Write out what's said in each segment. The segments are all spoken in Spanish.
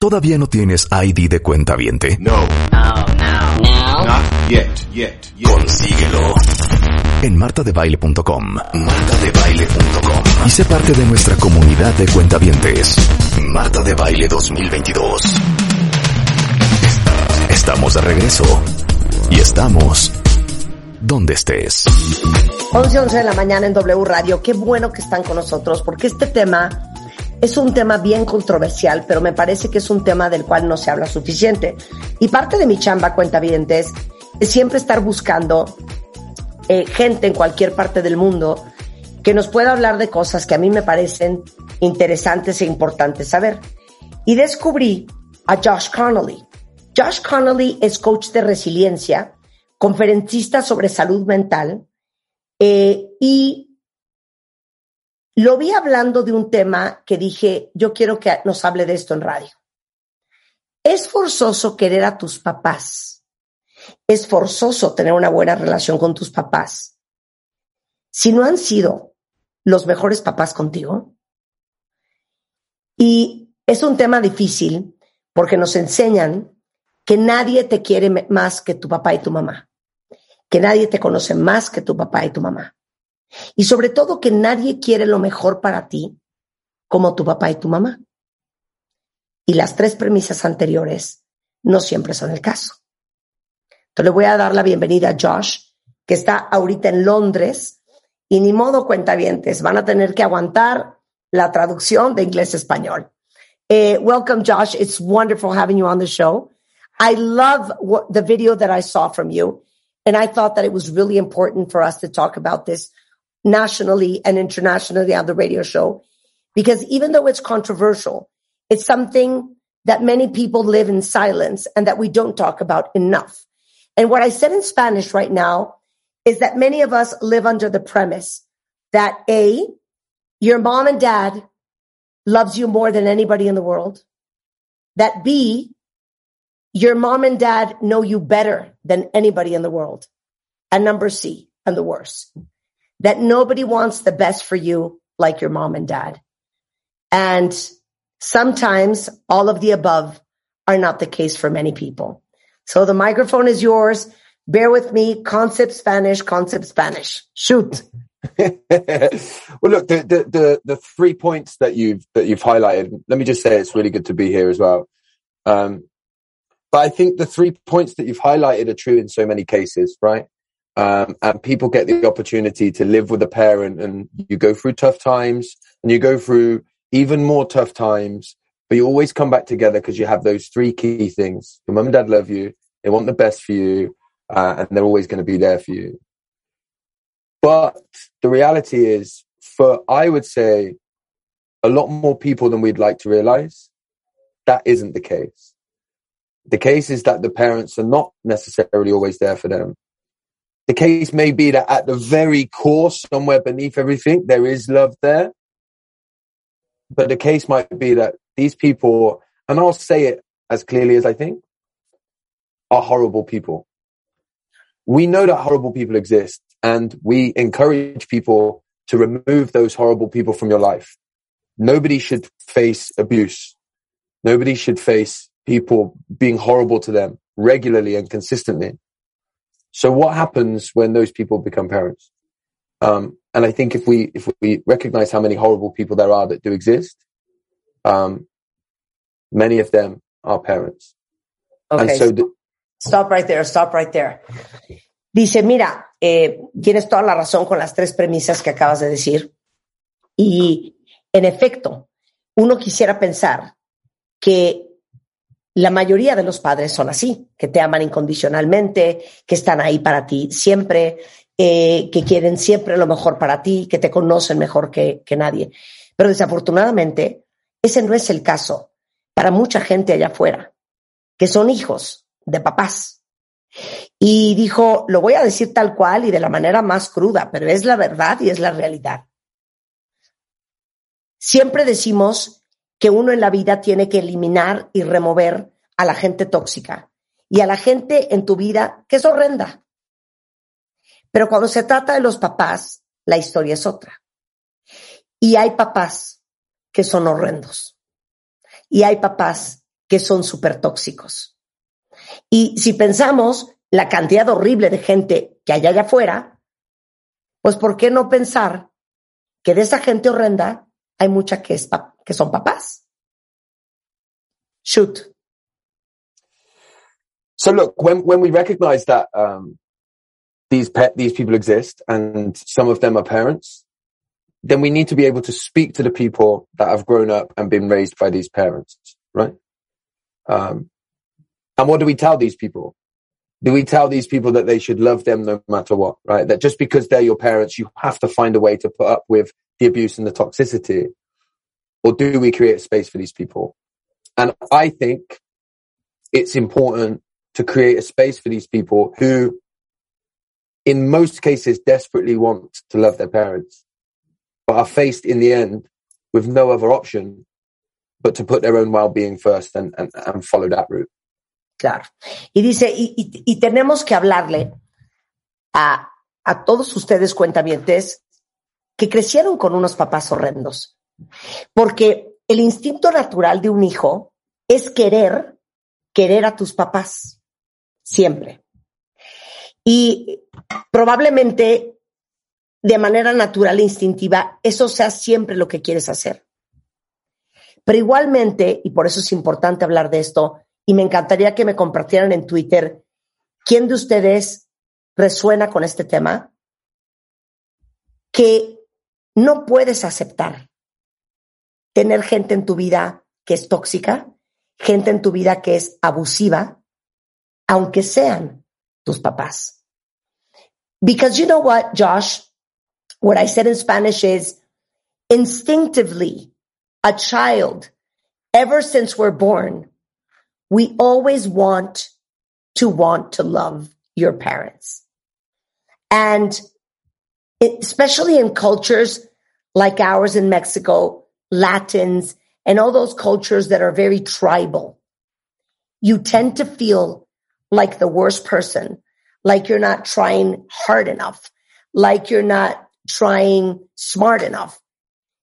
¿Todavía no tienes ID de cuenta viente? No. No, no, no. Not yet, yet, yet. Consíguelo en martadebaile.com. Martadebaile.com. Y sé parte de nuestra comunidad de cuentavientes. Marta de Baile 2022. Estamos de regreso. Y estamos donde estés. 11, 11 de la mañana en W Radio. Qué bueno que están con nosotros porque este tema es un tema bien controversial, pero me parece que es un tema del cual no se habla suficiente. Y parte de mi chamba, cuentavientes, es siempre estar buscando eh, gente en cualquier parte del mundo que nos pueda hablar de cosas que a mí me parecen interesantes e importantes saber. Y descubrí a Josh Connolly. Josh Connolly es coach de resiliencia, conferencista sobre salud mental eh, y lo vi hablando de un tema que dije, yo quiero que nos hable de esto en radio. Es forzoso querer a tus papás es forzoso tener una buena relación con tus papás. Si no han sido los mejores papás contigo. Y es un tema difícil porque nos enseñan que nadie te quiere más que tu papá y tu mamá, que nadie te conoce más que tu papá y tu mamá. Y sobre todo que nadie quiere lo mejor para ti como tu papá y tu mamá. Y las tres premisas anteriores no siempre son el caso. Entonces le voy a dar la bienvenida a Josh, que está ahorita en Londres, y ni modo cuentavientes, van a tener que aguantar la traducción de inglés a español. Uh, welcome, Josh. It's wonderful having you on the show. I love what, the video that I saw from you, and I thought that it was really important for us to talk about this nationally and internationally on the radio show, because even though it's controversial, it's something that many people live in silence and that we don't talk about enough. And what I said in Spanish right now is that many of us live under the premise that A, your mom and dad loves you more than anybody in the world. That B, your mom and dad know you better than anybody in the world. And number C, and the worst, that nobody wants the best for you like your mom and dad. And sometimes all of the above are not the case for many people. So the microphone is yours. Bear with me. Concept Spanish, concept Spanish. Shoot. well, look, the, the, the the three points that you've that you've highlighted. Let me just say it's really good to be here as well. Um, but I think the three points that you've highlighted are true in so many cases, right? Um, and people get the opportunity to live with a parent, and you go through tough times, and you go through even more tough times, but you always come back together because you have those three key things. Your mum and dad love you. They want the best for you. Uh, and they're always going to be there for you. But the reality is for, I would say a lot more people than we'd like to realize, that isn't the case. The case is that the parents are not necessarily always there for them. The case may be that at the very core, somewhere beneath everything, there is love there. But the case might be that these people, and I'll say it as clearly as I think, are horrible people. We know that horrible people exist and we encourage people to remove those horrible people from your life. Nobody should face abuse. Nobody should face people being horrible to them regularly and consistently. So what happens when those people become parents? Um, and I think if we if we recognize how many horrible people there are that do exist, um, many of them are parents. Okay. And so the, stop right there. Stop right there. Dice, mira, eh, tienes toda la razón con las tres premisas que acabas de decir. Y en efecto, uno quisiera pensar que la mayoría de los padres son así, que te aman incondicionalmente, que están ahí para ti siempre, eh, que quieren siempre lo mejor para ti, que te conocen mejor que, que nadie. Pero desafortunadamente, ese no es el caso para mucha gente allá afuera, que son hijos de papás. Y dijo, lo voy a decir tal cual y de la manera más cruda, pero es la verdad y es la realidad. Siempre decimos que uno en la vida tiene que eliminar y remover a la gente tóxica y a la gente en tu vida que es horrenda. Pero cuando se trata de los papás, la historia es otra. Y hay papás que son horrendos. Y hay papás que son súper tóxicos. Y si pensamos la cantidad horrible de gente que hay allá afuera, pues ¿por qué no pensar que de esa gente horrenda hay mucha que, es que son papás? Shoot. So look, when when we recognize that um, these pet these people exist and some of them are parents, then we need to be able to speak to the people that have grown up and been raised by these parents, right? Um, and what do we tell these people? Do we tell these people that they should love them no matter what, right? That just because they're your parents, you have to find a way to put up with the abuse and the toxicity? Or do we create space for these people? And I think it's important to create a space for these people who, in most cases, desperately want to love their parents, but are faced in the end with no other option but to put their own well-being first and, and, and follow that route. Claro. Y dice, y, y, y tenemos que hablarle a, a todos ustedes cuentavientes que crecieron con unos papás horrendos. Porque el instinto natural de un hijo es querer, querer a tus papás. Siempre. Y probablemente de manera natural e instintiva, eso sea siempre lo que quieres hacer. Pero igualmente, y por eso es importante hablar de esto, y me encantaría que me compartieran en Twitter, ¿quién de ustedes resuena con este tema? Que no puedes aceptar tener gente en tu vida que es tóxica, gente en tu vida que es abusiva, aunque sean tus papás. Because you know what, Josh? What I said in Spanish is instinctively, a child, ever since we're born, we always want to want to love your parents. And especially in cultures like ours in Mexico, Latins, and all those cultures that are very tribal, you tend to feel like the worst person, like you're not trying hard enough, like you're not trying smart enough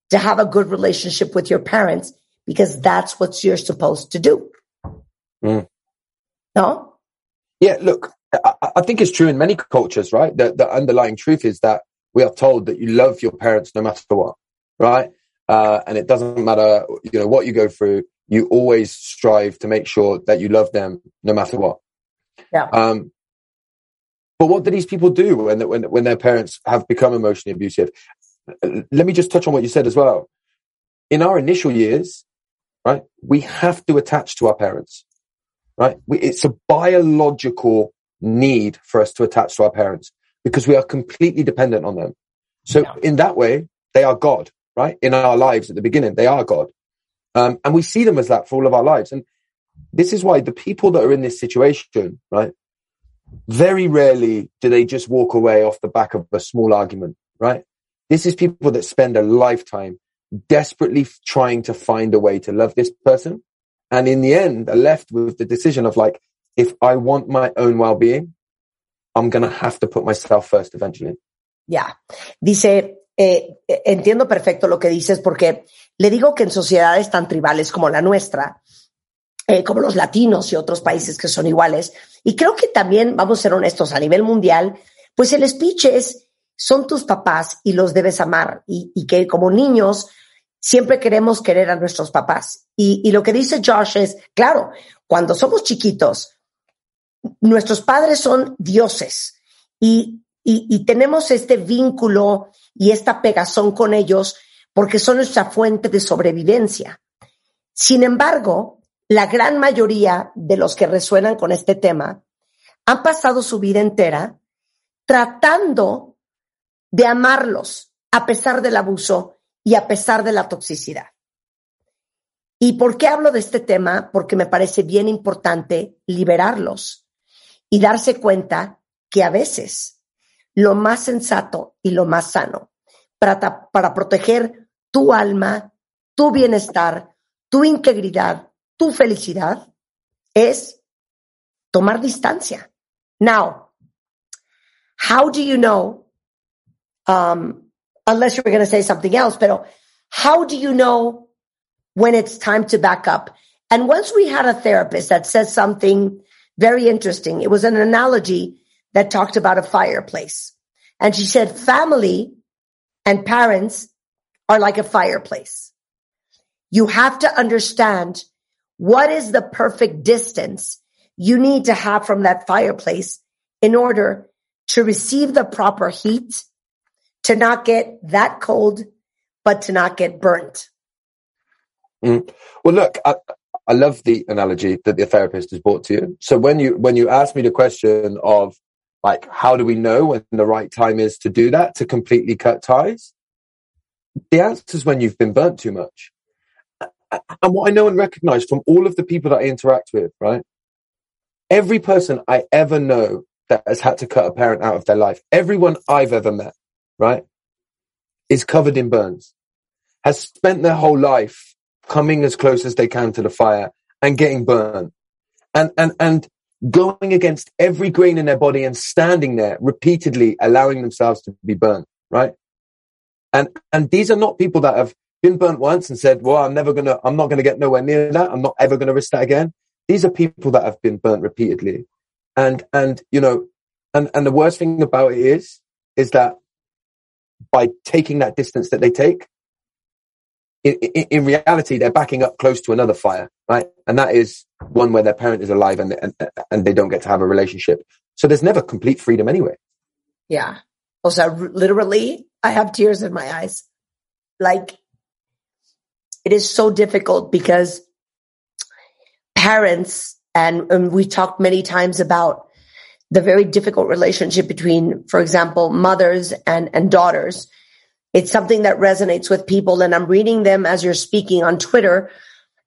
to have a good relationship with your parents because that's what you're supposed to do. Mm. No? Yeah, look, I, I, think it's true in many cultures, right? The, the underlying truth is that we are told that you love your parents no matter what, right? Uh, and it doesn't matter, you know, what you go through. You always strive to make sure that you love them no matter what. Yeah. Um, but what do these people do when, when, when their parents have become emotionally abusive? Let me just touch on what you said as well. In our initial years, right, we have to attach to our parents, right? We, it's a biological need for us to attach to our parents because we are completely dependent on them. So yeah. in that way, they are God, right? In our lives at the beginning, they are God. Um, and we see them as that for all of our lives. And this is why the people that are in this situation, right? Very rarely do they just walk away off the back of a small argument, right? This is people that spend a lifetime desperately trying to find a way to love this person. And in the end, are left with the decision of like, if I want my own well-being, I'm going to have to put myself first eventually. Yeah. Dice, eh, entiendo perfecto lo que dices porque le digo que en sociedades tan tribales como la nuestra, eh, como los latinos y otros países que son iguales. Y creo que también, vamos a ser honestos, a nivel mundial, pues el speech es, son tus papás y los debes amar. Y, que como niños siempre queremos querer a nuestros papás. Y, lo que dice Josh es, claro, cuando somos chiquitos, nuestros padres son dioses y, y tenemos este vínculo y esta pegazón con ellos porque son nuestra fuente de sobrevivencia. Sin embargo, la gran mayoría de los que resuenan con este tema han pasado su vida entera tratando de amarlos a pesar del abuso y a pesar de la toxicidad. ¿Y por qué hablo de este tema? Porque me parece bien importante liberarlos y darse cuenta que a veces lo más sensato y lo más sano para, para proteger tu alma, tu bienestar, tu integridad, tu felicidad es tomar distancia. Now, how do you know, um, unless you're going to say something else, pero how do you know when it's time to back up? And once we had a therapist that said something very interesting. It was an analogy that talked about a fireplace. And she said family and parents are like a fireplace. You have to understand what is the perfect distance you need to have from that fireplace in order to receive the proper heat, to not get that cold, but to not get burnt. Mm. Well, look, I, I love the analogy that the therapist has brought to you. So when you when you ask me the question of like how do we know when the right time is to do that to completely cut ties, the answer is when you've been burnt too much. And what I know and recognize from all of the people that I interact with, right? Every person I ever know that has had to cut a parent out of their life, everyone I've ever met, right, is covered in burns, has spent their whole life coming as close as they can to the fire and getting burned and, and, and going against every grain in their body and standing there repeatedly allowing themselves to be burnt, right? And, and these are not people that have been burnt once and said, well, I'm never going to, I'm not going to get nowhere near that. I'm not ever going to risk that again. These are people that have been burnt repeatedly. And, and, you know, and, and the worst thing about it is, is that by taking that distance that they take, in, in, reality, they're backing up close to another fire, right? And that is one where their parent is alive and, and, and they don't get to have a relationship. So there's never complete freedom anyway. Yeah. Also, literally, I have tears in my eyes. Like, it is so difficult because parents, and, and we talked many times about the very difficult relationship between, for example, mothers and, and daughters it's something that resonates with people. And I'm reading them as you're speaking on Twitter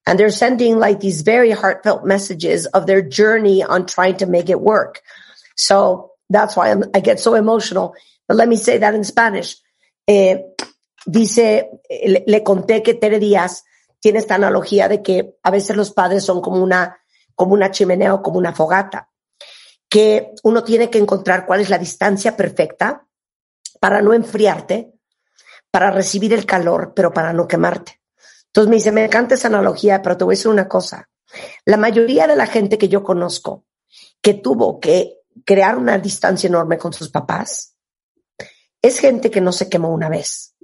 and they're sending like these very heartfelt messages of their journey on trying to make it work. So that's why I'm, i get so emotional. But let me say that in Spanish. Eh, dice, le, le, conté que Tere Díaz tiene esta analogía de que a veces los padres son como una, como una chimenea o como una fogata, que uno tiene que encontrar cuál es la distancia perfecta para no enfriarte, para recibir el calor, pero para no quemarte. Entonces me dice, me encanta esa analogía, pero te voy a decir una cosa. La mayoría de la gente que yo conozco que tuvo que crear una distancia enorme con sus papás es gente que no se quemó una vez.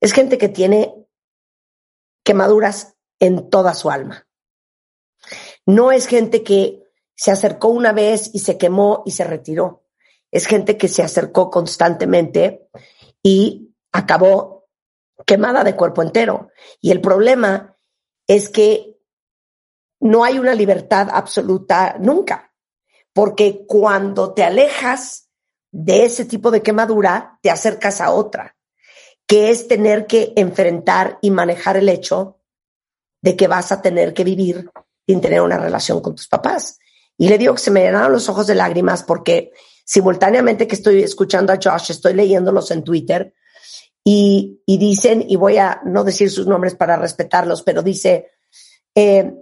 Es gente que tiene quemaduras en toda su alma. No es gente que se acercó una vez y se quemó y se retiró. Es gente que se acercó constantemente y acabó quemada de cuerpo entero. Y el problema es que no hay una libertad absoluta nunca, porque cuando te alejas de ese tipo de quemadura, te acercas a otra, que es tener que enfrentar y manejar el hecho de que vas a tener que vivir sin tener una relación con tus papás. Y le digo que se me llenaron los ojos de lágrimas porque simultáneamente que estoy escuchando a Josh, estoy leyéndolos en Twitter, y, dicen, y voy a no decir sus nombres para respetarlos, pero dice, eh,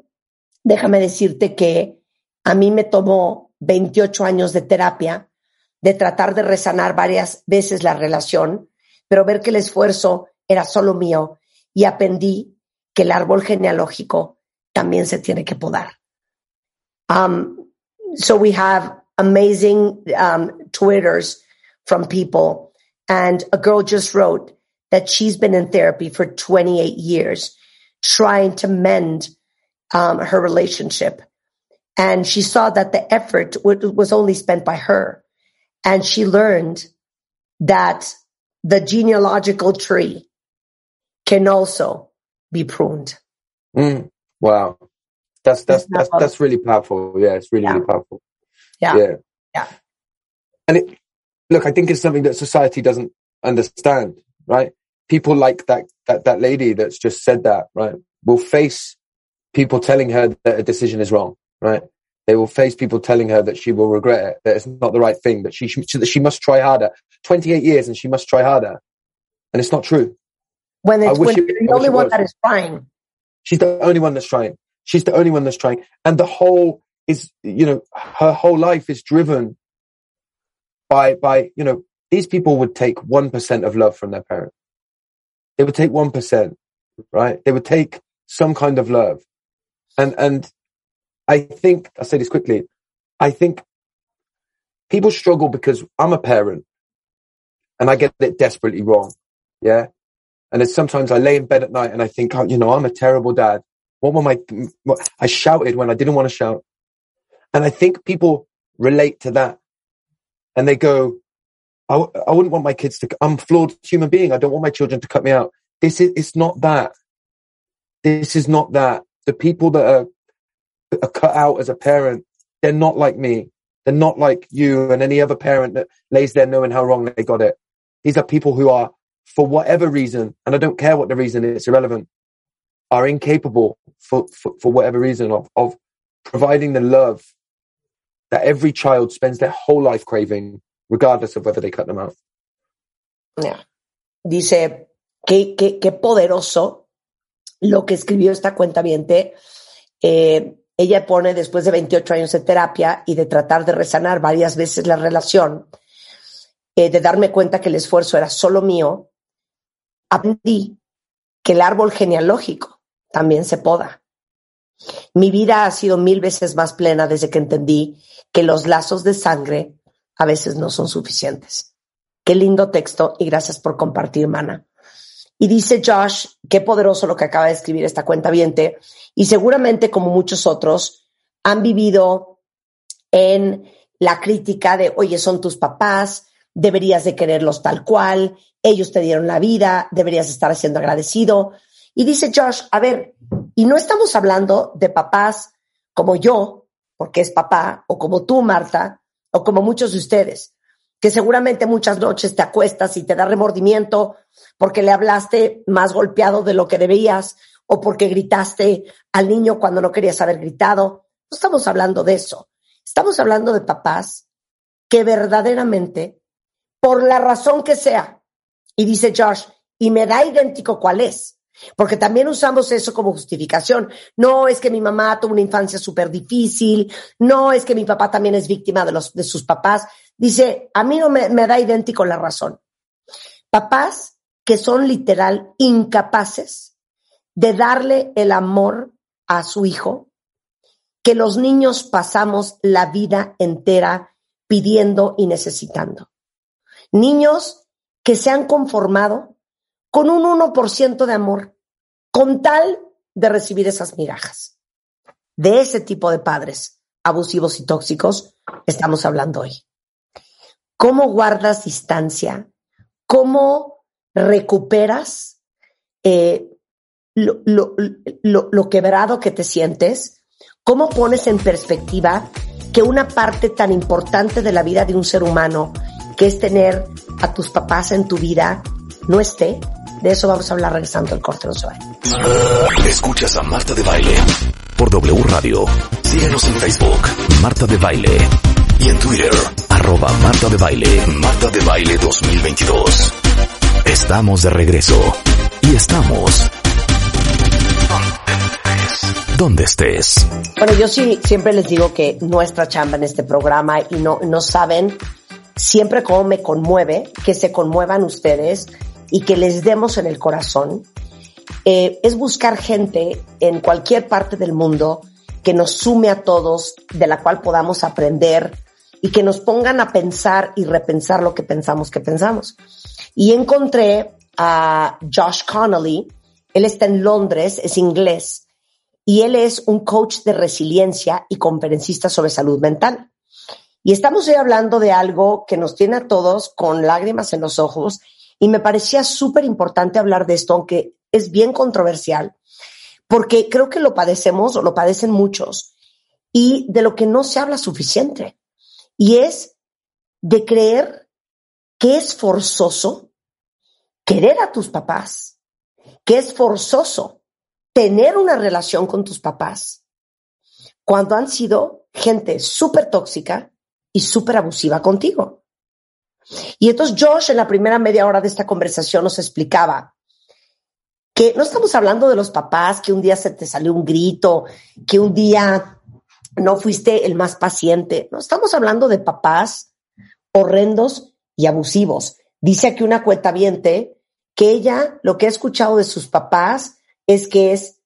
déjame decirte que a mí me tomó 28 años de terapia, de tratar de resanar varias veces la relación, pero ver que el esfuerzo era solo mío y aprendí que el árbol genealógico también se tiene que podar. Um, so we have amazing um, Twitters from people And a girl just wrote that she's been in therapy for 28 years, trying to mend um, her relationship. And she saw that the effort was only spent by her. And she learned that the genealogical tree can also be pruned. Mm, wow. That's, that's, that's, that's, really powerful. Yeah. It's really, yeah. really powerful. Yeah. Yeah. Yeah. And it, look, I think it's something that society doesn't understand, right? People like that, that, that lady that's just said that, right? will face people telling her that a decision is wrong, right? They will face people telling her that she will regret it, that it's not the right thing, that she, that she must try harder. 28 years and she must try harder. And it's not true. When, it's, when it- you're the only one that is trying. She's the only one that's trying. She's the only one that's trying. And the whole is, you know, her whole life is driven by, by, you know, these people would take 1% of love from their parent. They would take 1%, right? They would take some kind of love. And, and I think, I'll say this quickly. I think people struggle because I'm a parent and I get it desperately wrong. Yeah. And it's sometimes I lay in bed at night and I think, oh, you know, I'm a terrible dad. What were my, what, I shouted when I didn't want to shout. And I think people relate to that and they go, I, wouldn't want my kids to, I'm flawed human being. I don't want my children to cut me out. This is, it's not that. This is not that. The people that are, are cut out as a parent, they're not like me. They're not like you and any other parent that lays there knowing how wrong they got it. These are people who are, for whatever reason, and I don't care what the reason is, irrelevant, are incapable for, for, for whatever reason of, of providing the love that every child spends their whole life craving, regardless of whether they cut them out. Ya. Dice, qué, qué, qué poderoso lo que escribió esta cuenta Eh, ella pone, después de 28 años de terapia y de tratar de resanar varias veces la relación, eh, de darme cuenta que el esfuerzo era solo mío, aprendí que el árbol genealógico también se poda. Mi vida ha sido mil veces más plena desde que entendí que los lazos de sangre a veces no son suficientes. Qué lindo texto y gracias por compartir, mana. Y dice Josh, qué poderoso lo que acaba de escribir esta cuenta viente. Y seguramente, como muchos otros, han vivido en la crítica de, oye, son tus papás, deberías de quererlos tal cual, ellos te dieron la vida, deberías estar siendo agradecido. Y dice Josh, a ver, y no estamos hablando de papás como yo, porque es papá, o como tú, Marta, o como muchos de ustedes, que seguramente muchas noches te acuestas y te da remordimiento porque le hablaste más golpeado de lo que debías o porque gritaste al niño cuando no querías haber gritado. No estamos hablando de eso. Estamos hablando de papás que verdaderamente, por la razón que sea, y dice Josh, y me da idéntico cuál es, porque también usamos eso como justificación. No es que mi mamá tuvo una infancia súper difícil, no es que mi papá también es víctima de, los, de sus papás. Dice, a mí no me, me da idéntico la razón. Papás que son literal incapaces de darle el amor a su hijo, que los niños pasamos la vida entera pidiendo y necesitando. Niños que se han conformado con un 1% de amor, con tal de recibir esas migajas. De ese tipo de padres abusivos y tóxicos estamos hablando hoy. ¿Cómo guardas distancia? ¿Cómo recuperas eh, lo, lo, quebrado que te sientes? ¿Cómo pones en perspectiva que una parte tan importante de la vida de un ser humano, que es tener a tus papás en tu vida, no esté? De eso vamos a hablar regresando al corte, no se vayan. Escuchas a Marta de Baile por W Radio. Síguenos en Facebook, Marta de Baile. Y en Twitter, arroba Marta de Baile, Marta de Baile 2022. Estamos de regreso. Y estamos... Donde estés. Bueno, yo sí siempre les digo que nuestra chamba en este programa y no, no saben siempre cómo me conmueve que se conmuevan ustedes y que les demos en el corazón. Eh, es buscar gente en cualquier parte del mundo que nos sume a todos, de la cual podamos aprender y que nos pongan a pensar y repensar lo que pensamos que pensamos. Y encontré a Josh Connolly, él está en Londres, es inglés, y él es un coach de resiliencia y conferencista sobre salud mental. Y estamos hoy hablando de algo que nos tiene a todos con lágrimas en los ojos y me parecía súper importante hablar de esto, aunque es bien controversial, porque creo que lo padecemos o lo padecen muchos y de lo que no se habla suficiente. Y es de creer que es forzoso querer a tus papás, que es forzoso tener una relación con tus papás cuando han sido gente súper tóxica y súper abusiva contigo. Y entonces Josh en la primera media hora de esta conversación nos explicaba que no estamos hablando de los papás, que un día se te salió un grito, que un día no fuiste el más paciente. No estamos hablando de papás horrendos y abusivos. Dice aquí una cuenta que ella lo que ha escuchado de sus papás es que es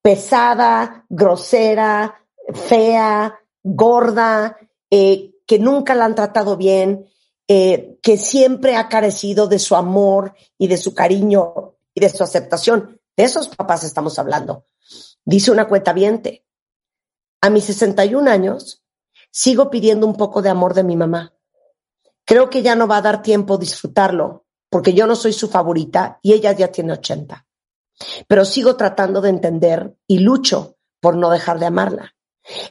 pesada, grosera, fea, gorda, eh, que nunca la han tratado bien, eh, que siempre ha carecido de su amor y de su cariño y de su aceptación. De esos papás estamos hablando. Dice una cuenta a mis 61 años sigo pidiendo un poco de amor de mi mamá. Creo que ya no va a dar tiempo disfrutarlo porque yo no soy su favorita y ella ya tiene 80. Pero sigo tratando de entender y lucho por no dejar de amarla.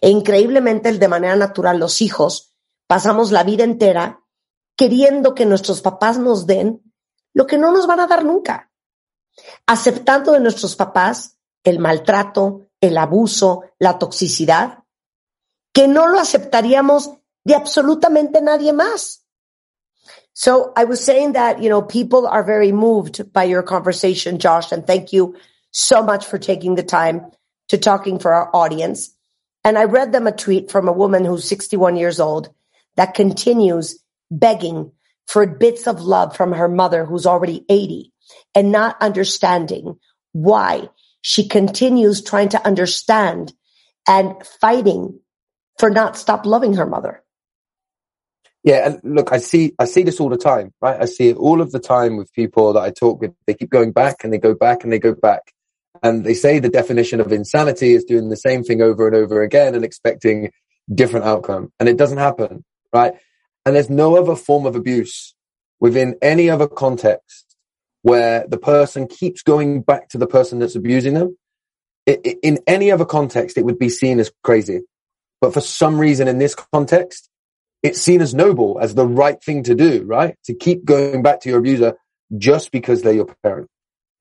E increíblemente, de manera natural, los hijos pasamos la vida entera queriendo que nuestros papás nos den lo que no nos van a dar nunca. Aceptando de nuestros papás el maltrato, el abuso, la toxicidad, que no lo aceptaríamos de absolutamente nadie más. So I was saying that, you know, people are very moved by your conversation, Josh, and thank you so much for taking the time to talking for our audience. And I read them a tweet from a woman who's 61 years old that continues begging for bits of love from her mother who's already 80 and not understanding why she continues trying to understand and fighting for not stop loving her mother. Yeah, look, I see, I see this all the time, right? I see it all of the time with people that I talk with. They keep going back and they go back and they go back. And they say the definition of insanity is doing the same thing over and over again and expecting different outcome. And it doesn't happen, right? And there's no other form of abuse within any other context where the person keeps going back to the person that's abusing them. in any other context, it would be seen as crazy. But for some reason in this context, it's seen as noble, as the right thing to do, right? To keep going back to your abuser just because they're your parent,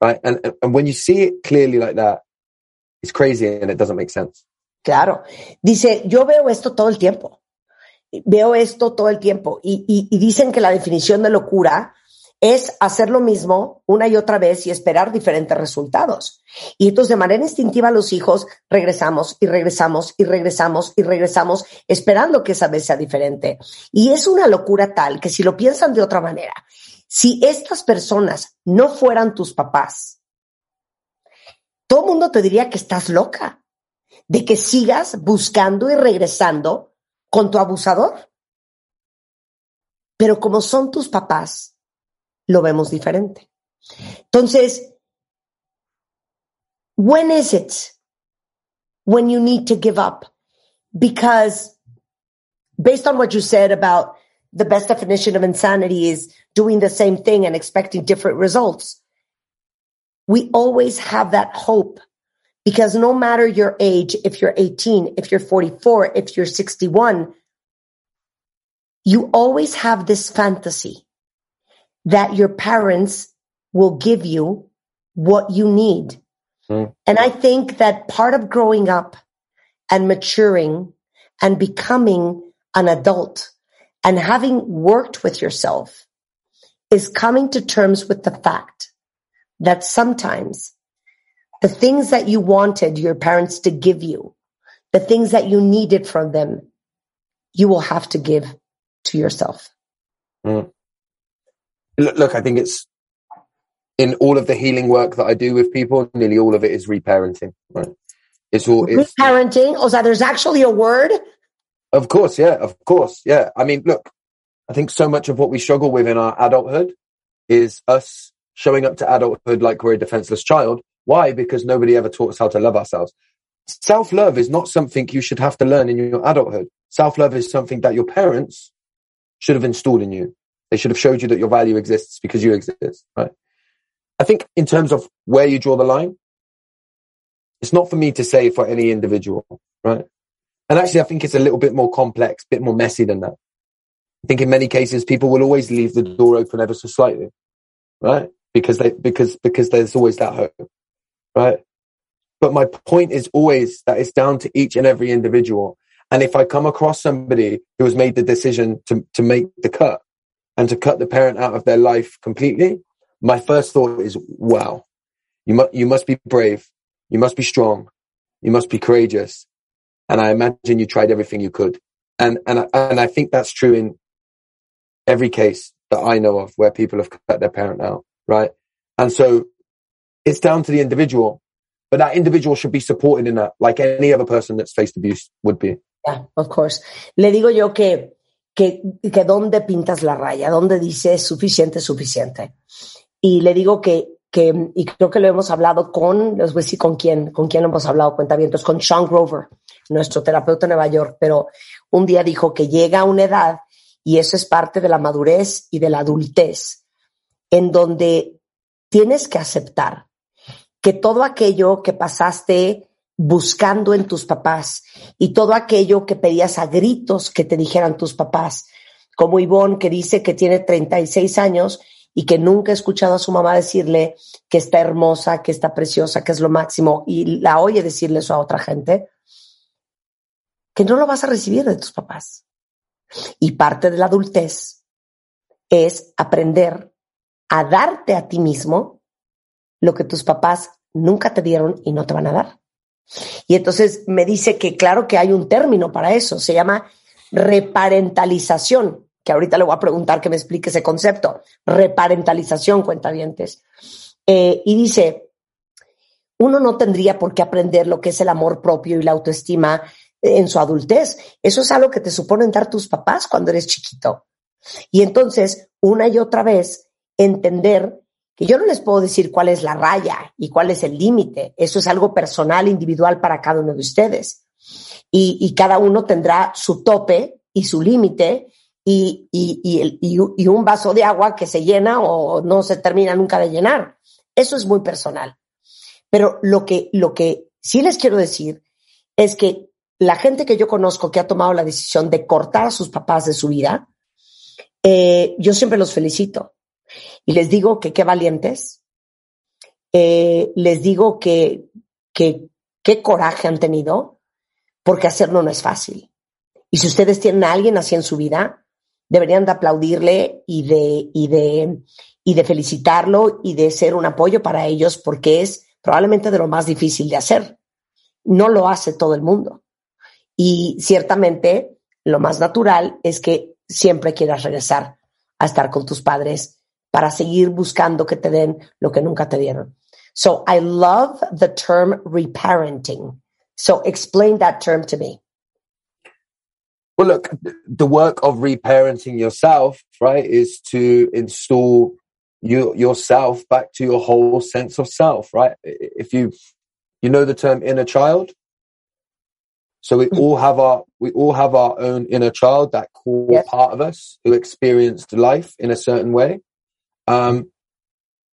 right? And, and when you see it clearly like that, it's crazy and it doesn't make sense. Claro. Dice, yo veo esto todo el tiempo. Veo esto todo el tiempo. Y, dicen que la definición de locura es hacer lo mismo una y otra vez y esperar diferentes resultados. Y entonces de manera instintiva los hijos regresamos y regresamos y regresamos y regresamos esperando que esa vez sea diferente. Y es una locura tal que si lo piensan de otra manera, si estas personas no fueran tus papás, todo el mundo te diría que estás loca, de que sigas buscando y regresando con tu abusador. Pero como son tus papás, lo vemos diferente. Entonces, when is it when you need to give up? Because based on what you said about the best definition of insanity is doing the same thing and expecting different results. We always have that hope because no matter your age, if you're 18, if you're 44, if you're 61, you always have this fantasy that your parents will give you what you need. Mm. And I think that part of growing up and maturing and becoming an adult and having worked with yourself is coming to terms with the fact that sometimes the things that you wanted your parents to give you, the things that you needed from them, you will have to give to yourself. Mm look, I think it's in all of the healing work that I do with people, nearly all of it is reparenting. Right? It's all it's, reparenting. Oh, so there's actually a word. Of course, yeah, of course, yeah. I mean, look, I think so much of what we struggle with in our adulthood is us showing up to adulthood like we're a defenseless child. Why? Because nobody ever taught us how to love ourselves. Self love is not something you should have to learn in your adulthood. Self love is something that your parents should have installed in you. They should have showed you that your value exists because you exist, right? I think in terms of where you draw the line, it's not for me to say for any individual, right? And actually, I think it's a little bit more complex, a bit more messy than that. I think in many cases, people will always leave the door open ever so slightly, right? Because they, because, because there's always that hope, right? But my point is always that it's down to each and every individual. And if I come across somebody who has made the decision to, to make the cut and to cut the parent out of their life completely, my first thought is, wow, you must, you must be brave. You must be strong. You must be courageous. And I imagine you tried everything you could. And, and, and I think that's true in every case that I know of where people have cut their parent out. Right. And so it's down to the individual, but that individual should be supported in that, like any other person that's faced abuse would be. Yeah, of course. Le digo yo que, que, que dónde pintas la raya, dónde dices suficiente, suficiente. Y le digo que, que, y creo que lo hemos hablado con, les voy a decir con quién, con quién hemos hablado, cuentavientos, con Sean Grover, nuestro terapeuta en Nueva York, pero un día dijo que llega a una edad, y eso es parte de la madurez y de la adultez, en donde tienes que aceptar que todo aquello que pasaste buscando en tus papás y todo aquello que pedías a gritos que te dijeran tus papás, como Ivonne que dice que tiene 36 años y que nunca ha escuchado a su mamá decirle que está hermosa, que está preciosa, que es lo máximo y la oye decirle eso a otra gente, que no lo vas a recibir de tus papás. Y parte de la adultez es aprender a darte a ti mismo lo que tus papás nunca te dieron y no te van a dar. Y entonces me dice que claro que hay un término para eso, se llama reparentalización, que ahorita le voy a preguntar que me explique ese concepto, reparentalización, cuentavientes. Eh, y dice, uno no tendría por qué aprender lo que es el amor propio y la autoestima en su adultez. Eso es algo que te suponen dar tus papás cuando eres chiquito. Y entonces, una y otra vez, entender que yo no les puedo decir cuál es la raya y cuál es el límite. Eso es algo personal, individual para cada uno de ustedes. Y, y cada uno tendrá su tope y su límite y, y, y, un vaso de agua que se llena o no se termina nunca de llenar. Eso es muy personal. Pero lo que, lo que sí les quiero decir es que la gente que yo conozco que ha tomado la decisión de cortar a sus papás de su vida, eh, yo siempre los felicito y les digo que qué valientes, eh, les digo que, qué coraje han tenido, porque hacerlo no es fácil. Y si ustedes tienen a alguien así en su vida, deberían de aplaudirle y de, y de, y de felicitarlo y de ser un apoyo para ellos, porque es probablemente de lo más difícil de hacer. No lo hace todo el mundo. Y ciertamente lo más natural es que siempre quieras regresar a estar con tus padres para seguir buscando que te den lo que nunca te dieron. So I love the term reparenting. So explain that term to me. Well, look, the work of reparenting yourself, right, is to install you yourself back to your whole sense of self, right? If you you know the term inner child, so we mm. all have our we all have our own inner child, that core yes. part of us who experienced life in a certain way. Um,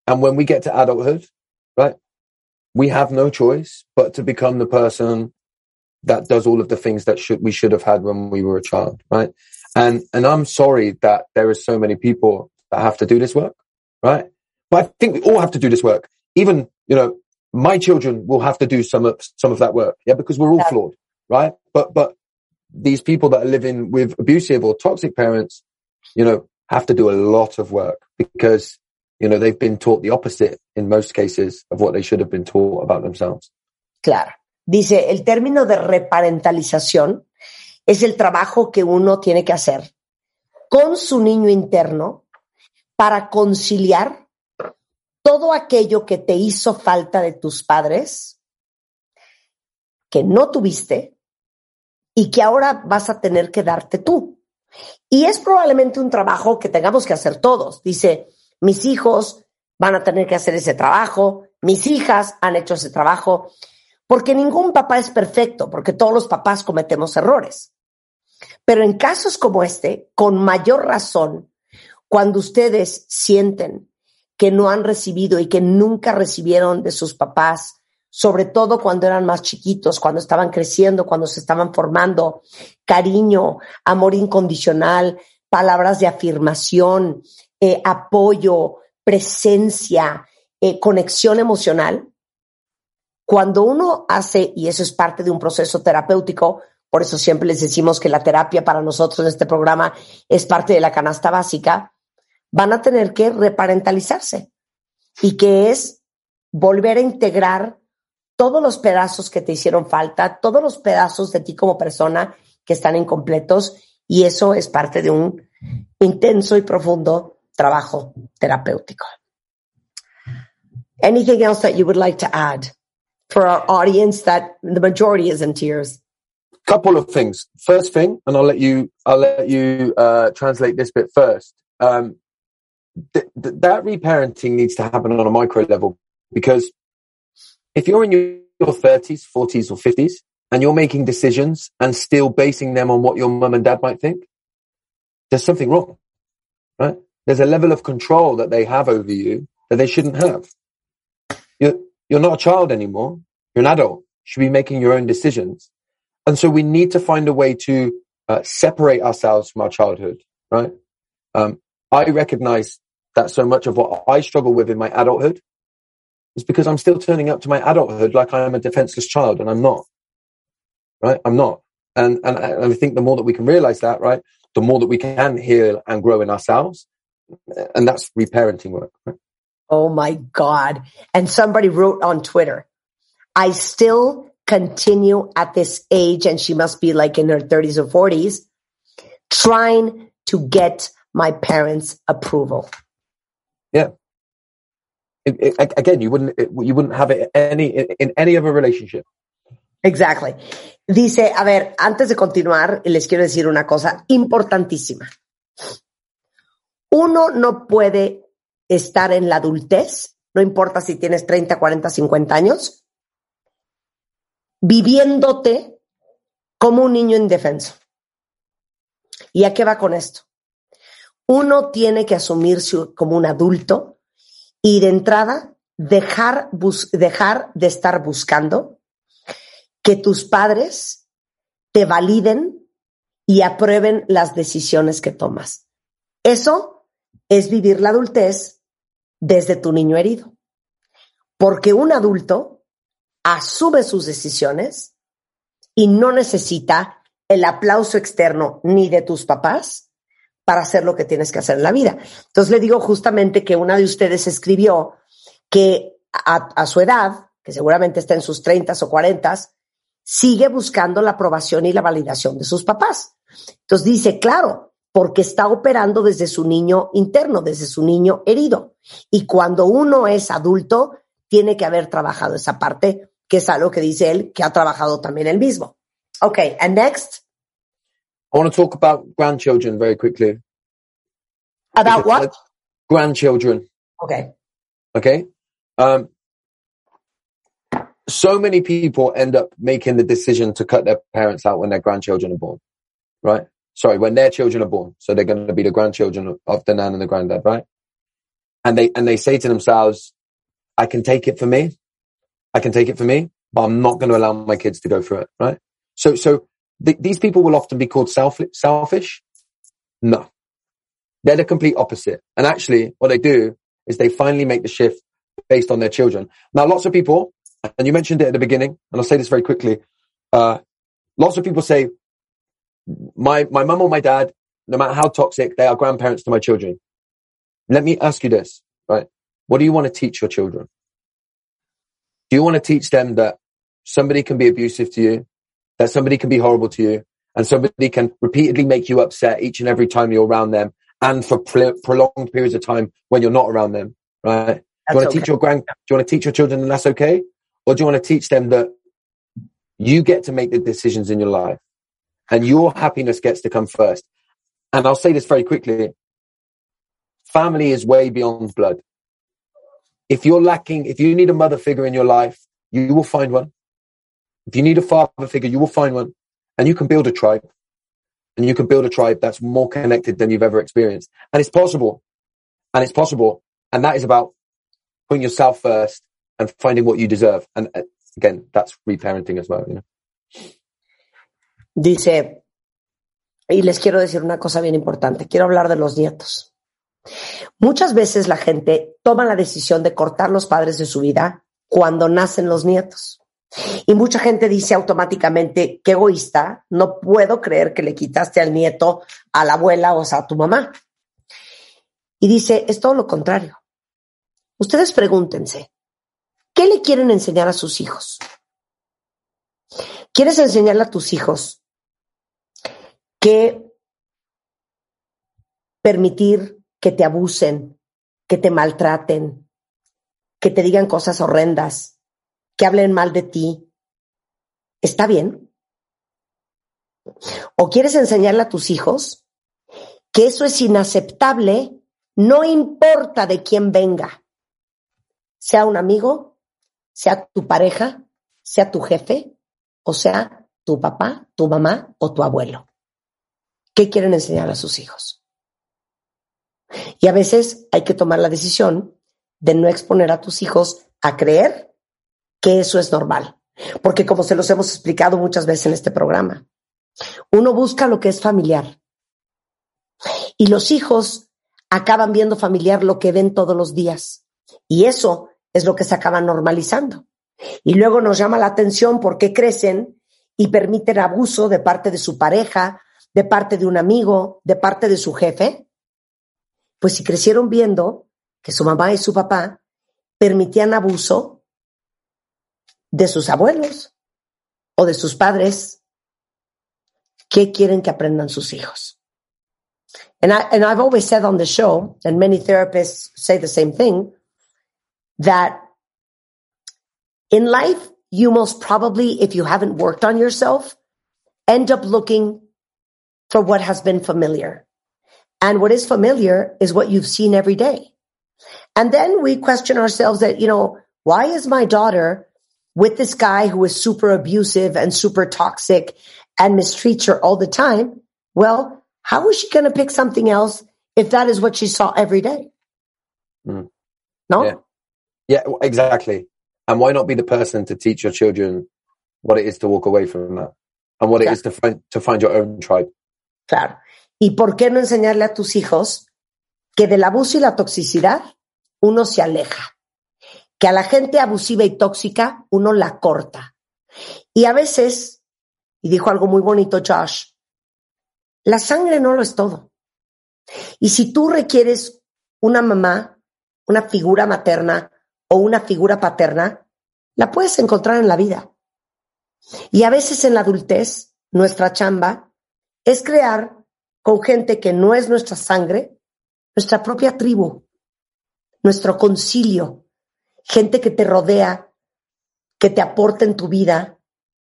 and when we get to adulthood, right, we have no choice but to become the person that does all of the things that should we should have had when we were a child, right? And and I'm sorry that there are so many people that have to do this work, right? But I think we all have to do this work. Even you know, my children will have to do some of some of that work, yeah, because we're all yeah. flawed right? But, but these people that are living with abusive or toxic parents, you know, have to do a lot of work because, you know, they've been taught the opposite in most cases of what they should have been taught about themselves. Claro. Dice, el término de reparentalización es el trabajo que uno tiene que hacer con su niño interno para conciliar todo aquello que te hizo falta de tus padres, que no tuviste, y que ahora vas a tener que darte tú. Y es probablemente un trabajo que tengamos que hacer todos. Dice, mis hijos van a tener que hacer ese trabajo, mis hijas han hecho ese trabajo, porque ningún papá es perfecto, porque todos los papás cometemos errores. Pero en casos como este, con mayor razón, cuando ustedes sienten que no han recibido y que nunca recibieron de sus papás sobre todo cuando eran más chiquitos, cuando estaban creciendo, cuando se estaban formando, cariño, amor incondicional, palabras de afirmación, eh, apoyo, presencia, eh, conexión emocional, Cuando uno hace, y eso es parte de un proceso terapéutico, por eso siempre les decimos que la terapia para nosotros en este programa es parte de la canasta básica, van a tener que reparentalizarse y que es volver a integrar todos los pedazos que te hicieron falta, todos los pedazos de ti como persona que están incompletos y eso es parte de un intenso y profundo trabajo terapéutico. Anything else that you would like to add for our audience that the majority is in tears? Couple of things. First thing, and I'll let you, I'll let you uh, translate this bit first. Um, th- th- that reparenting needs to happen on a micro level because if you're in your, 30s, 40s, or 50s, and you're making decisions and still basing them on what your mum and dad might think, there's something wrong, right? There's a level of control that they have over you that they shouldn't have. You're, you're not a child anymore. You're an adult. You should be making your own decisions. And so we need to find a way to uh, separate ourselves from our childhood, right? Um, I recognize that so much of what I struggle with in my adulthood is because I'm still turning up to my adulthood like I am a defenseless child and I'm not, right? I'm not. And, and, and I think the more that we can realize that, right, the more that we can heal and grow in ourselves. And that's reparenting work. Right? Oh my God. And somebody wrote on Twitter, I still continue at this age, and she must be like in her 30s or 40s, trying to get my parents' approval. Yeah. Again, you wouldn't you wouldn't have it any in, in any other relationship. Exactly. Dice, a ver, antes de continuar, les quiero decir una cosa importantísima. Uno no puede estar en la adultez, no importa si tienes 30, 40, 50 años, viviéndote como un niño indefenso. ¿Y a qué va con esto? Uno tiene que asumirse como un adulto y de entrada dejar, dejar de estar buscando que tus padres te validen y aprueben las decisiones que tomas. Eso es vivir la adultez desde tu niño herido. Porque un adulto asume sus decisiones y no necesita el aplauso externo ni de tus papás para hacer lo que tienes que hacer en la vida. Entonces le digo justamente que una de ustedes escribió que a, su edad, que seguramente está en sus 30 o 40, sigue buscando la aprobación y la validación de sus papás. Entonces dice, claro, porque está operando desde su niño interno, desde su niño herido. Y cuando uno es adulto, tiene que haber trabajado esa parte, que es algo que dice él, que ha trabajado también él mismo. Okay, and next. I want to talk about grandchildren very quickly. About what? Grandchildren. Okay. Okay. Um, so many people end up making the decision to cut their parents out when their grandchildren are born, right? Sorry, when their children are born. So they're going to be the grandchildren of the nan and the granddad, right? And they, and they say to themselves, I can take it for me. I can take it for me, but I'm not going to allow my kids to go through it, right? So, so th- these people will often be called self- selfish. No, they're the complete opposite. And actually what they do is they finally make the shift based on their children. Now, lots of people and you mentioned it at the beginning, and I'll say this very quickly. Uh, lots of people say, my, my mum or my dad, no matter how toxic, they are grandparents to my children. Let me ask you this, right? What do you want to teach your children? Do you want to teach them that somebody can be abusive to you, that somebody can be horrible to you, and somebody can repeatedly make you upset each and every time you're around them and for prolonged periods of time when you're not around them, right? That's do you want to okay. teach your grand, do you want to teach your children and that's okay? Or do you want to teach them that you get to make the decisions in your life and your happiness gets to come first? And I'll say this very quickly. Family is way beyond blood. If you're lacking, if you need a mother figure in your life, you will find one. If you need a father figure, you will find one and you can build a tribe and you can build a tribe that's more connected than you've ever experienced. And it's possible. And it's possible. And that is about putting yourself first and finding what you deserve. And uh, again, that's reparenting as well. You know? Dice, y les quiero decir una cosa bien importante, quiero hablar de los nietos. Muchas veces la gente toma la decisión de cortar los padres de su vida cuando nacen los nietos. Y mucha gente dice automáticamente, qué egoísta, no puedo creer que le quitaste al nieto a la abuela o sea, a tu mamá. Y dice, es todo lo contrario. Ustedes pregúntense, ¿qué le quieren enseñar a sus hijos? ¿Quieres enseñarle a tus hijos que permitir que te abusen, que te maltraten, que te digan cosas horrendas, que hablen mal de ti, ¿está bien? ¿O quieres enseñarle a tus hijos que eso es inaceptable, no importa de quién venga, sea un amigo, sea tu pareja, sea tu jefe, o sea tu papá, tu mamá o tu abuelo? ¿Qué quieren enseñar a sus hijos? Y a veces hay que tomar la decisión de no exponer a tus hijos a creer que eso es normal. Porque como se los hemos explicado muchas veces en este programa, uno busca lo que es familiar. Y los hijos acaban viendo familiar lo que ven todos los días. Y eso es lo que se acaba normalizando. Y luego nos llama la atención porque crecen y permiten abuso de parte de su pareja, de parte de un amigo, de parte de su jefe, pues si crecieron viendo que su mamá y su papá permitían abuso de sus abuelos o de sus padres, ¿qué quieren que aprendan sus hijos? And, I, and I've always said on the show, and many therapists say the same thing, that in life, you most probably, if you haven't worked on yourself, end up looking for what has been familiar. And what is familiar is what you've seen every day. And then we question ourselves that, you know, why is my daughter with this guy who is super abusive and super toxic and mistreats her all the time? Well, how is she going to pick something else if that is what she saw every day? Mm. No? Yeah. Yeah, exactly. And why not be the person to teach your children what it is to walk away from that and what it Yeah. is to find to find your own tribe? Claro. ¿Y por qué no enseñarle a tus hijos que del abuso y la toxicidad uno se aleja? Que a la gente abusiva y tóxica uno la corta. Y a veces, y dijo algo muy bonito Josh, la sangre no lo es todo. Y si tú requieres una mamá, una figura materna o una figura paterna, la puedes encontrar en la vida. Y a veces en la adultez, nuestra chamba es crear con gente que no es nuestra sangre, nuestra propia tribu, nuestro concilio, gente que te rodea, que te aporta en tu vida.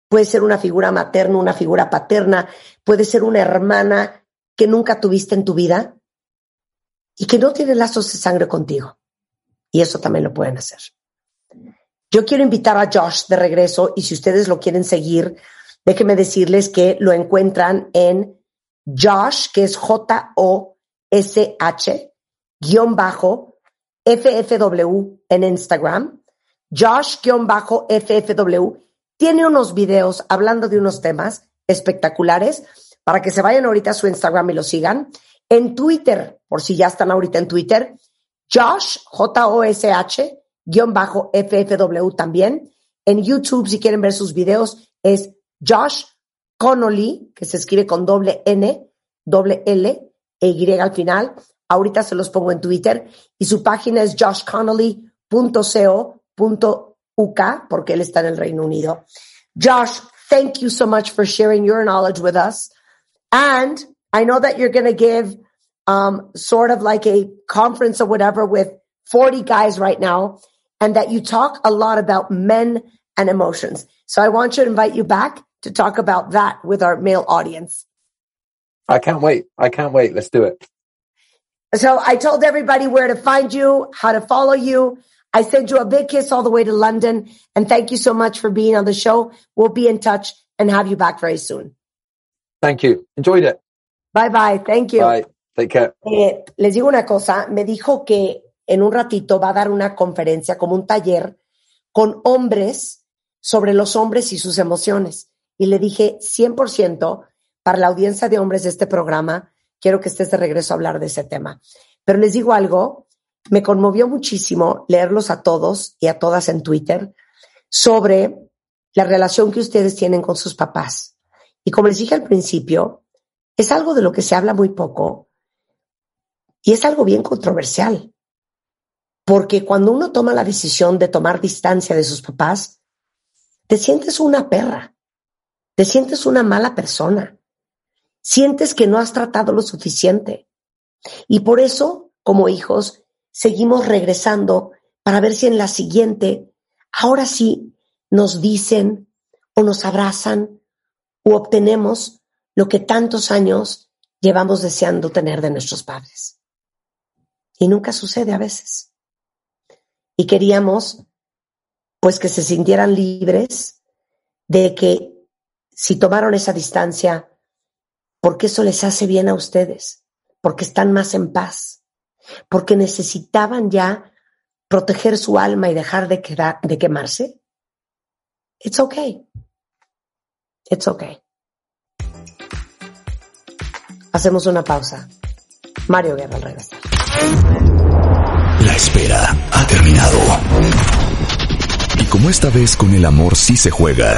Puede ser una figura materna, una figura paterna, puede ser una hermana que nunca tuviste en tu vida y que no tiene lazos de sangre contigo. Y eso también lo pueden hacer. Yo quiero invitar a Josh de regreso y si ustedes lo quieren seguir, déjenme decirles que lo encuentran en Josh, que es J-O-S-H, guion bajo, FFW en Instagram. Josh, guion bajo, FFW. Tiene unos videos hablando de unos temas espectaculares para que se vayan ahorita a su Instagram y lo sigan. En Twitter, por si ya están ahorita en Twitter, Josh, J-O-S-H, guion bajo FFW también. En YouTube, si quieren ver sus videos, es Josh Connolly, que se escribe con doble N, doble L e Y al final. Ahorita se los pongo en Twitter. Y su página es joshconnolly.co.uk, porque él está en el Reino Unido. Josh, thank you so much for sharing your knowledge with us. And I know that you're going to give um, sort of like a conference or whatever with 40 guys right now, and that you talk a lot about men and emotions. So I want to invite you back to talk about that with our male audience. I can't wait. I can't wait. Let's do it. So I told everybody where to find you, how to follow you. I send you a big kiss all the way to London. And thank you so much for being on the show. We'll be in touch and have you back very soon. Thank you. Enjoyed it. Bye bye. Thank you. Bye. Take care. Eh, les digo una cosa, me dijo que en un ratito va a dar una conferencia, como un taller, con hombres sobre los hombres y sus emociones. Y le dije, 100% para la audiencia de hombres de este programa, quiero que estés de regreso a hablar de ese tema. Pero les digo algo, me conmovió muchísimo leerlos a todos y a todas en Twitter sobre la relación que ustedes tienen con sus papás. Y como les dije al principio, es algo de lo que se habla muy poco y es algo bien controversial. Porque cuando uno toma la decisión de tomar distancia de sus papás, te sientes una perra, te sientes una mala persona, sientes que no has tratado lo suficiente. Y por eso, como hijos, seguimos regresando para ver si en la siguiente, ahora sí, nos dicen o nos abrazan o obtenemos lo que tantos años llevamos deseando tener de nuestros padres. Y nunca sucede a veces. Y queríamos, pues, que se sintieran libres de que si tomaron esa distancia, porque eso les hace bien a ustedes, porque están más en paz, porque necesitaban ya proteger su alma y dejar de, de quemarse, it's okay. It's okay. Hacemos una pausa. Mario Guerra al regresar. La espera ha terminado. Y como esta vez con el amor sí se juega.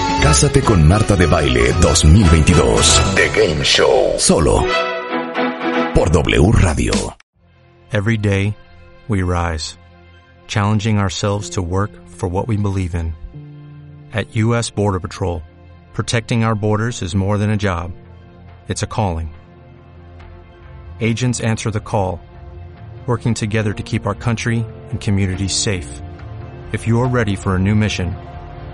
Cásate con Marta de Baile 2022. The Game Show. Solo por W Radio. Every day, we rise, challenging ourselves to work for what we believe in. At U.S. Border Patrol, protecting our borders is more than a job. It's a calling. Agents answer the call, working together to keep our country and communities safe. If you're ready for a new mission,